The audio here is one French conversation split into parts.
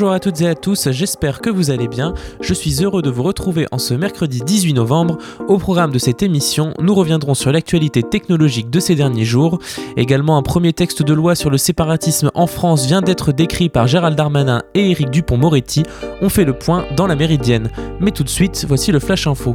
Bonjour à toutes et à tous, j'espère que vous allez bien. Je suis heureux de vous retrouver en ce mercredi 18 novembre. Au programme de cette émission, nous reviendrons sur l'actualité technologique de ces derniers jours. Également, un premier texte de loi sur le séparatisme en France vient d'être décrit par Gérald Darmanin et Éric Dupont-Moretti. On fait le point dans la Méridienne. Mais tout de suite, voici le Flash Info.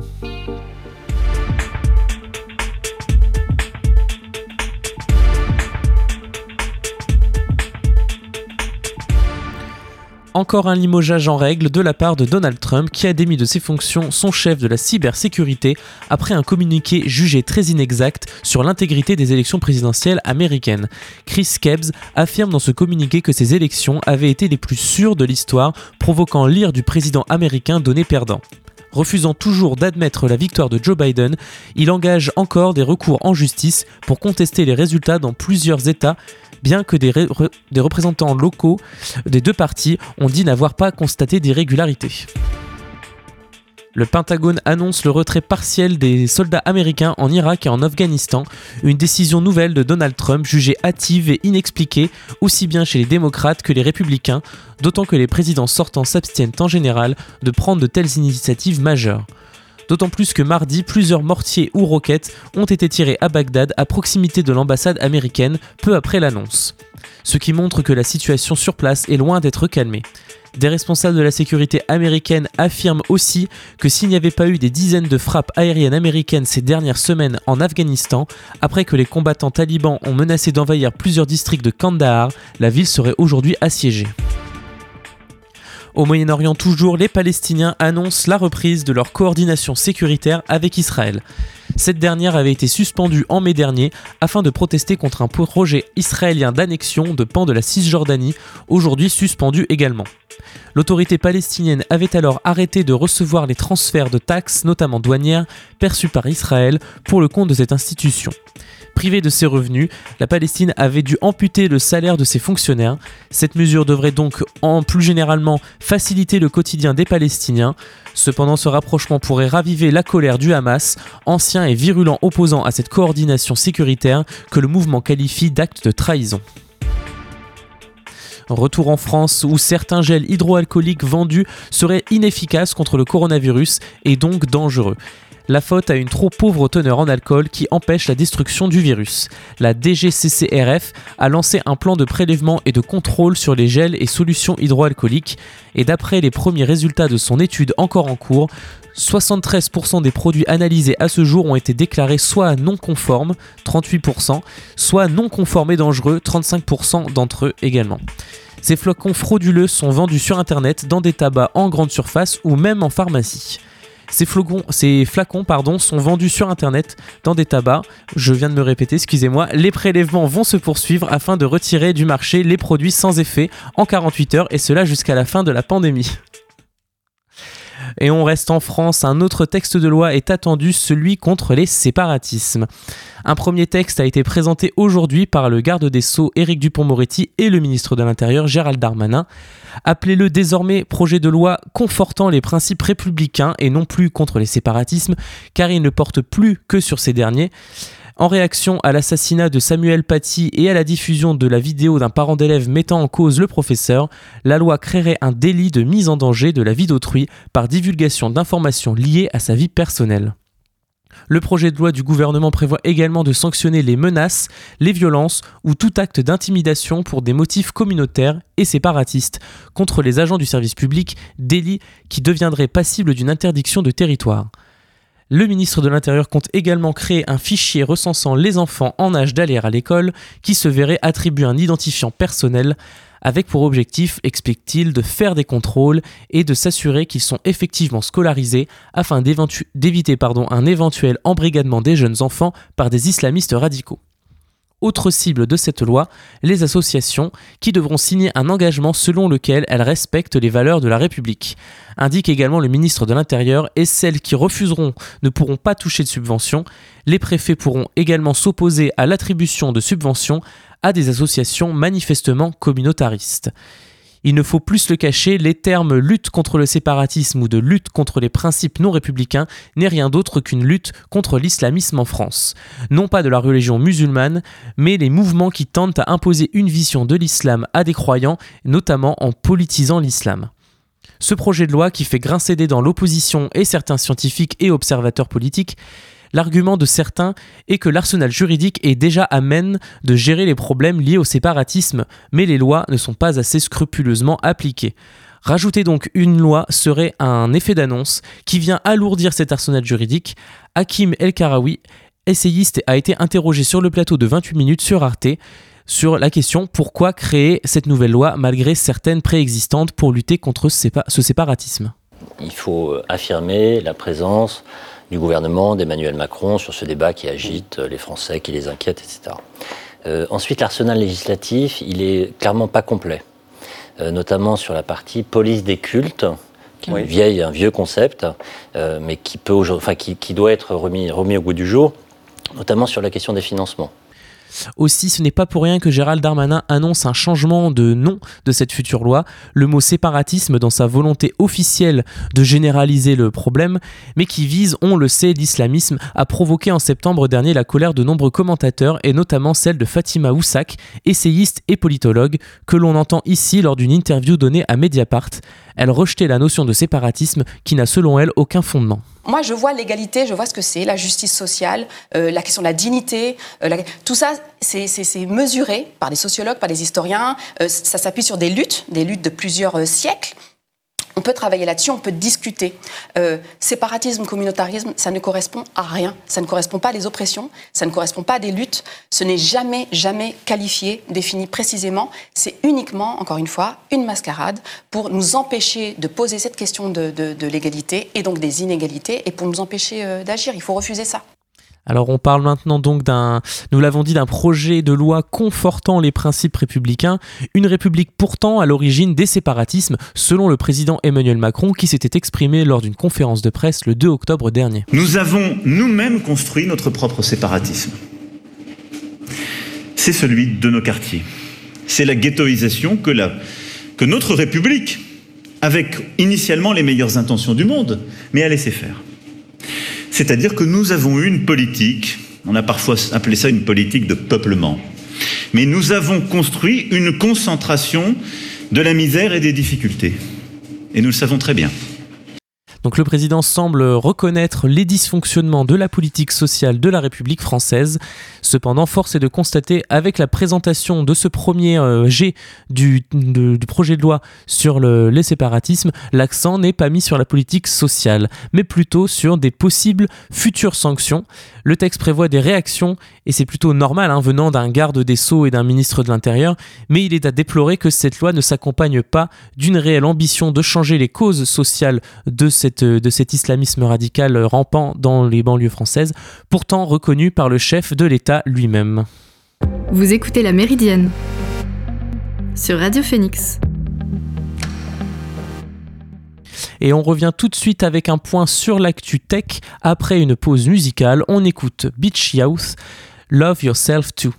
Encore un limogeage en règle de la part de Donald Trump qui a démis de ses fonctions son chef de la cybersécurité après un communiqué jugé très inexact sur l'intégrité des élections présidentielles américaines. Chris Kebs affirme dans ce communiqué que ces élections avaient été les plus sûres de l'histoire, provoquant l'ire du président américain donné perdant. Refusant toujours d'admettre la victoire de Joe Biden, il engage encore des recours en justice pour contester les résultats dans plusieurs États bien que des, représentants locaux des deux parties ont dit n'avoir pas constaté d'irrégularités. Le Pentagone annonce le retrait partiel des soldats américains en Irak et en Afghanistan, une décision nouvelle de Donald Trump jugée hâtive et inexpliquée aussi bien chez les démocrates que les républicains, d'autant que les présidents sortants s'abstiennent en général de prendre de telles initiatives majeures. D'autant plus que mardi, plusieurs mortiers ou roquettes ont été tirés à Bagdad à proximité de l'ambassade américaine peu après l'annonce. Ce qui montre que la situation sur place est loin d'être calmée. Des responsables de la sécurité américaine affirment aussi que s'il n'y avait pas eu des dizaines de frappes aériennes américaines ces dernières semaines en Afghanistan, après que les combattants talibans ont menacé d'envahir plusieurs districts de Kandahar, la ville serait aujourd'hui assiégée. Au Moyen-Orient toujours, les Palestiniens annoncent la reprise de leur coordination sécuritaire avec Israël. Cette dernière avait été suspendue en mai dernier afin de protester contre un projet israélien d'annexion de pans de la Cisjordanie, aujourd'hui suspendu également. L'autorité palestinienne avait alors arrêté de recevoir les transferts de taxes, notamment douanières, perçus par Israël pour le compte de cette institution. Privée de ses revenus, la Palestine avait dû amputer le salaire de ses fonctionnaires. Cette mesure devrait donc, en plus généralement, faciliter le quotidien des Palestiniens. Cependant, ce rapprochement pourrait raviver la colère du Hamas, ancien et virulent opposant à cette coordination sécuritaire que le mouvement qualifie d'acte de trahison. Retour en France où certains gels hydroalcooliques vendus seraient inefficaces contre le coronavirus et donc dangereux la faute à une trop pauvre teneur en alcool qui empêche la destruction du virus. La DGCCRF a lancé un plan de prélèvement et de contrôle sur les gels et solutions hydroalcooliques et d'après les premiers résultats de son étude encore en cours, 73% des produits analysés à ce jour ont été déclarés soit non conformes, 38%, soit non conformes et dangereux, 35% d'entre eux également. Ces flocons frauduleux sont vendus sur Internet dans des tabacs en grande surface ou même en pharmacie. Ces, flacons sont vendus sur internet dans des tabacs. Je viens de me répéter, excusez-moi. Les prélèvements vont se poursuivre afin de retirer du marché les produits sans effet en 48 heures et cela jusqu'à la fin de la pandémie. Et on reste en France, un autre texte de loi est attendu, celui contre les séparatismes. Un premier texte a été présenté aujourd'hui par le garde des Sceaux Éric Dupont-Moretti et le ministre de l'Intérieur Gérald Darmanin. Appelez-le désormais projet de loi confortant les principes républicains et non plus contre les séparatismes, car il ne porte plus que sur ces derniers. En réaction à l'assassinat de Samuel Paty et à la diffusion de la vidéo d'un parent d'élève mettant en cause le professeur, la loi créerait un délit de mise en danger de la vie d'autrui par divulgation d'informations liées à sa vie personnelle. Le projet de loi du gouvernement prévoit également de sanctionner les menaces, les violences ou tout acte d'intimidation pour des motifs communautaires et séparatistes contre les agents du service public, délit qui deviendrait passible d'une interdiction de territoire. Le ministre de l'Intérieur compte également créer un fichier recensant les enfants en âge d'aller à l'école qui se verrait attribuer un identifiant personnel avec pour objectif, explique-t-il, de faire des contrôles et de s'assurer qu'ils sont effectivement scolarisés afin d'éviter un éventuel embrigadement des jeunes enfants par des islamistes radicaux. Autre cible de cette loi, les associations qui devront signer un engagement selon lequel elles respectent les valeurs de la République. Indique également le ministre de l'Intérieur et celles qui refuseront ne pourront pas toucher de subventions. Les préfets pourront également s'opposer à l'attribution de subventions à des associations manifestement communautaristes. Il ne faut plus le cacher, les termes lutte contre le séparatisme ou de lutte contre les principes non républicains n'est rien d'autre qu'une lutte contre l'islamisme en France. Non pas de la religion musulmane, mais les mouvements qui tentent à imposer une vision de l'islam à des croyants, notamment en politisant l'islam. Ce projet de loi qui fait grincer des dents l'opposition et certains scientifiques et observateurs politiques L'argument de certains est que l'arsenal juridique est déjà à même de gérer les problèmes liés au séparatisme, mais les lois ne sont pas assez scrupuleusement appliquées. Rajouter donc une loi serait un effet d'annonce qui vient alourdir cet arsenal juridique. Hakim El Karawi, essayiste, a été interrogé sur le plateau de 28 minutes sur Arte sur la question pourquoi créer cette nouvelle loi malgré certaines préexistantes pour lutter contre ce séparatisme? Il faut affirmer la présence du gouvernement d'Emmanuel Macron sur ce débat qui agite les Français, qui les inquiète, etc. Euh, ensuite, l'arsenal législatif, il est clairement pas complet, euh, notamment sur la partie police des cultes, qui est vieille, un vieux concept, euh, mais qui, peut, enfin, qui, qui doit être remis, remis au goût du jour, notamment sur la question des financements. Aussi, ce n'est pas pour rien que Gérald Darmanin annonce un changement de nom de cette future loi, le mot séparatisme dans sa volonté officielle de généraliser le problème, mais qui vise, on le sait, l'islamisme, a provoqué en septembre dernier la colère de nombreux commentateurs et notamment celle de Fatima Oussak, essayiste et politologue, que l'on entend ici lors d'une interview donnée à Mediapart. Elle rejetait la notion de séparatisme qui n'a selon elle aucun fondement. Moi, je vois l'égalité, je vois ce que c'est, la justice sociale, euh, la question de la dignité. Euh, tout ça, c'est mesuré par des sociologues, par des historiens. Euh, ça s'appuie sur des luttes, des luttes de plusieurs siècles. On peut travailler là-dessus, on peut discuter. Euh, séparatisme, communautarisme, ça ne correspond à rien. Ça ne correspond pas à des oppressions, ça ne correspond pas à des luttes. Ce n'est jamais, jamais qualifié, défini précisément. C'est uniquement, encore une fois, une mascarade pour nous empêcher de poser cette question de, l'égalité et donc des inégalités et pour nous empêcher euh, d'agir. Il faut refuser ça. Alors on parle maintenant donc d'un, nous l'avons dit, d'un projet de loi confortant les principes républicains, une république pourtant à l'origine des séparatismes, selon le président Emmanuel Macron qui s'était exprimé lors d'une conférence de presse le 2 octobre dernier. Nous avons nous-mêmes construit notre propre séparatisme. C'est celui de nos quartiers. C'est la ghettoisation que, que notre République, avec initialement les meilleures intentions du monde, mais a laissé faire. C'est-à-dire que nous avons eu une politique, on a parfois appelé ça une politique de peuplement, mais nous avons construit une concentration de la misère et des difficultés. Et nous le savons très bien. Donc le président semble reconnaître les dysfonctionnements de la politique sociale de la République française. Cependant, force est de constater avec la présentation de ce premier euh, G du, projet de loi sur le, les séparatismes, l'accent n'est pas mis sur la politique sociale, mais plutôt sur des possibles futures sanctions. Le texte prévoit des réactions, et c'est plutôt normal hein, venant d'un garde des Sceaux et d'un ministre de l'Intérieur, mais il est à déplorer que cette loi ne s'accompagne pas d'une réelle ambition de changer les causes sociales de cette de cet islamisme radical rampant dans les banlieues françaises, pourtant reconnu par le chef de l'État lui-même. Vous écoutez La Méridienne sur Radio Phoenix. Et on revient tout de suite avec un point sur l'actu tech. Après une pause musicale, on écoute Beach Youth, Love Yourself Too.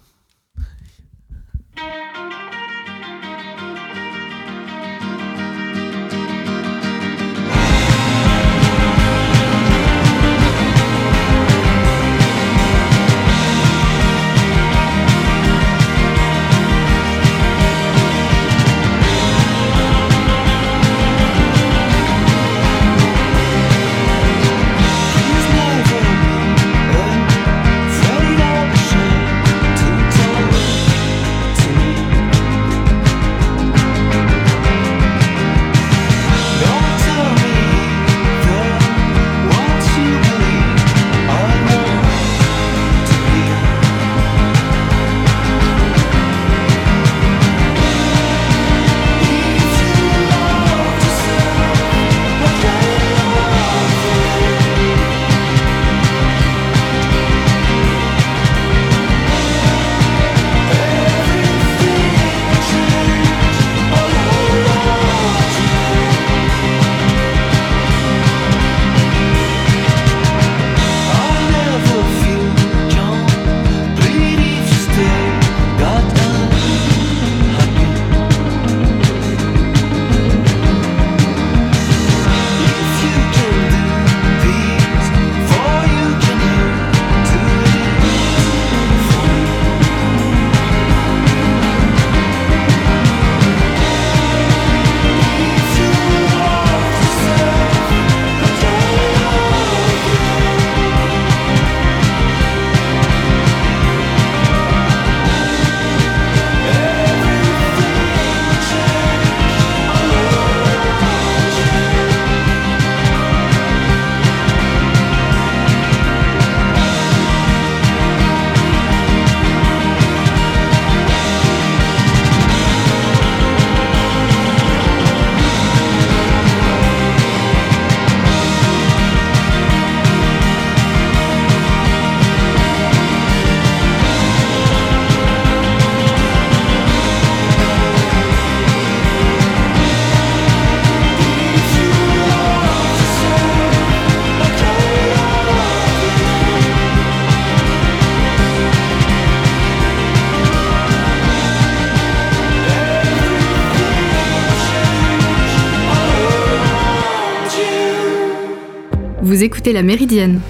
Vous écoutez La Méridienne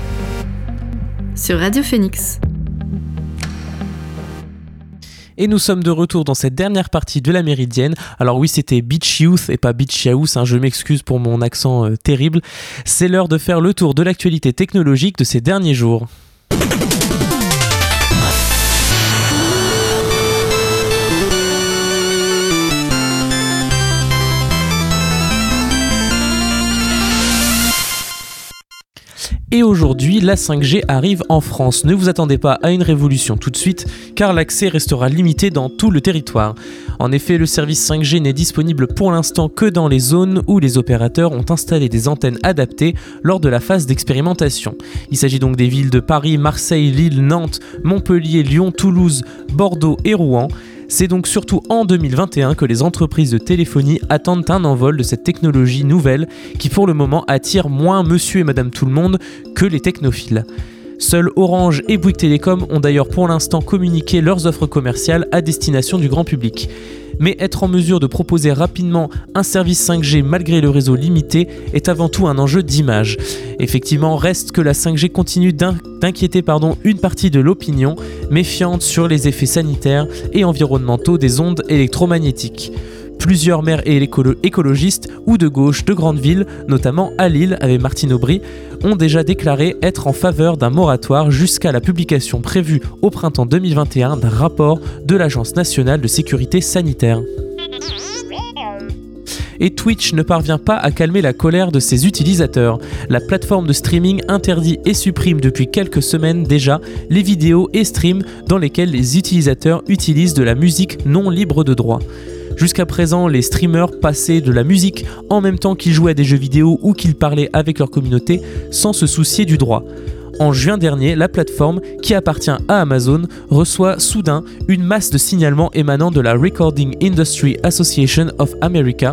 sur Radio Phoenix. Et nous sommes de retour dans cette dernière partie de la Méridienne. Alors oui, c'était Beach Youth et pas Beach House, hein, je m'excuse pour mon accent euh, terrible. C'est l'heure de faire le tour de l'actualité technologique de ces derniers jours. Et aujourd'hui, la 5G arrive en France. Ne vous attendez pas à une révolution tout de suite, car l'accès restera limité dans tout le territoire. En effet, le service 5G n'est disponible pour l'instant que dans les zones où les opérateurs ont installé des antennes adaptées lors de la phase d'expérimentation. Il s'agit donc des villes de Paris, Marseille, Lille, Nantes, Montpellier, Lyon, Toulouse, Bordeaux et Rouen. C'est donc surtout en 2021 que les entreprises de téléphonie attendent un envol de cette technologie nouvelle qui pour le moment attire moins monsieur et madame tout le monde que les technophiles. Seuls Orange et Bouygues Télécom ont d'ailleurs pour l'instant communiqué leurs offres commerciales à destination du grand public mais être en mesure de proposer rapidement un service 5G malgré le réseau limité est avant tout un enjeu d'image. Effectivement, reste que la 5G continue d'inquiéter une partie de l'opinion, méfiante sur les effets sanitaires et environnementaux des ondes électromagnétiques. Plusieurs maires et écologistes ou de gauche de grandes villes, notamment à Lille avec Martine Aubry, ont déjà déclaré être en faveur d'un moratoire jusqu'à la publication prévue au printemps 2021 d'un rapport de l'Agence nationale de sécurité sanitaire et Twitch ne parvient pas à calmer la colère de ses utilisateurs. La plateforme de streaming interdit et supprime depuis quelques semaines déjà les vidéos et streams dans lesquels les utilisateurs utilisent de la musique non libre de droit. Jusqu'à présent, les streamers passaient de la musique en même temps qu'ils jouaient à des jeux vidéo ou qu'ils parlaient avec leur communauté sans se soucier du droit. En juin dernier, la plateforme, qui appartient à Amazon, reçoit soudain une masse de signalements émanant de la Recording Industry Association of America.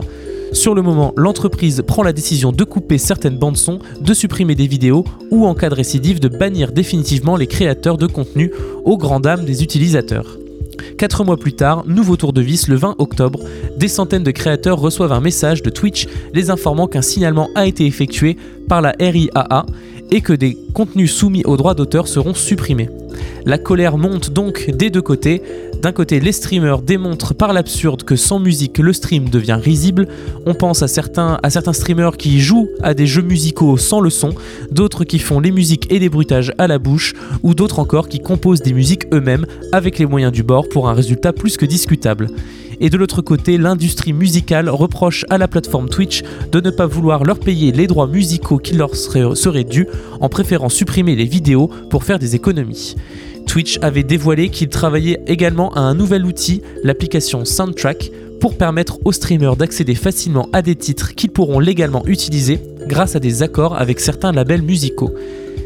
Sur le moment, l'entreprise prend la décision de couper certaines bandes son, de supprimer des vidéos ou en cas de récidive de bannir définitivement les créateurs de contenu aux grand dames des utilisateurs. Quatre mois plus tard, nouveau tour de vis le 20 octobre, des centaines de créateurs reçoivent un message de Twitch les informant qu'un signalement a été effectué par la RIAA et que des contenus soumis aux droits d'auteur seront supprimés. La colère monte donc des deux côtés. D'un côté, les streamers démontrent par l'absurde que sans musique, le stream devient risible. On pense à certains, à certains streamers qui jouent à des jeux musicaux sans le son, d'autres qui font les musiques et les bruitages à la bouche, ou d'autres encore qui composent des musiques eux-mêmes avec les moyens du bord pour un résultat plus que discutable. Et de l'autre côté, l'industrie musicale reproche à la plateforme Twitch de ne pas vouloir leur payer les droits musicaux qui leur seraient, dus en préférant supprimer les vidéos pour faire des économies. Twitch avait dévoilé qu'il travaillait également à un nouvel outil, l'application Soundtrack, pour permettre aux streamers d'accéder facilement à des titres qu'ils pourront légalement utiliser grâce à des accords avec certains labels musicaux.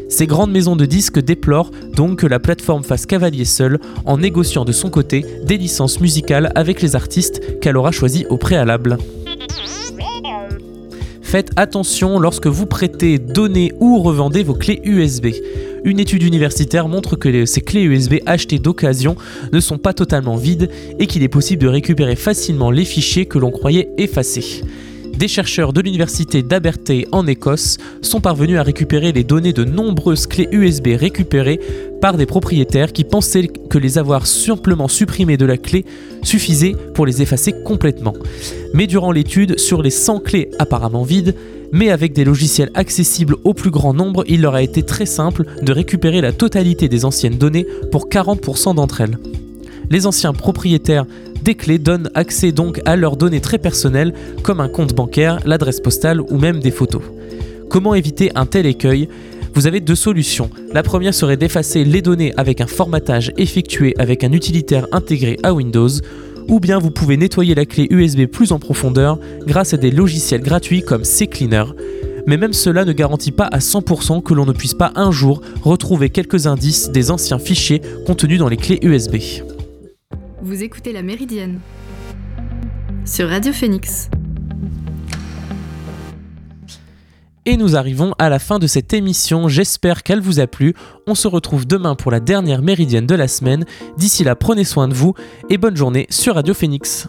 Ces grandes maisons de disques déplorent donc que la plateforme fasse cavalier seul en négociant de son côté des licences musicales avec les artistes qu'elle aura choisis au préalable. Faites attention lorsque vous prêtez, donnez ou revendez vos clés USB. Une étude universitaire montre que ces clés USB achetées d'occasion ne sont pas totalement vides et qu'il est possible de récupérer facilement les fichiers que l'on croyait effacés des chercheurs de l'université d'Abertay en Écosse sont parvenus à récupérer les données de nombreuses clés USB récupérées par des propriétaires qui pensaient que les avoir simplement supprimées de la clé suffisait pour les effacer complètement. Mais durant l'étude, sur les 100 clés apparemment vides, mais avec des logiciels accessibles au plus grand nombre, il leur a été très simple de récupérer la totalité des anciennes données pour 40% d'entre elles. Les anciens propriétaires des clés donnent accès donc à leurs données très personnelles comme un compte bancaire, l'adresse postale ou même des photos. Comment éviter un tel écueil? Vous avez deux solutions. La première serait d'effacer les données avec un formatage effectué avec un utilitaire intégré à Windows, ou bien vous pouvez nettoyer la clé USB plus en profondeur grâce à des logiciels gratuits comme CCleaner. Mais même cela ne garantit pas à 100% que l'on ne puisse pas un jour retrouver quelques indices des anciens fichiers contenus dans les clés USB. Vous écoutez La Méridienne sur Radio Phoenix. Et nous arrivons à la fin de cette émission, j'espère qu'elle vous a plu. On se retrouve demain pour la dernière méridienne de la semaine. D'ici là, prenez soin de vous et bonne journée sur Radio Phoenix.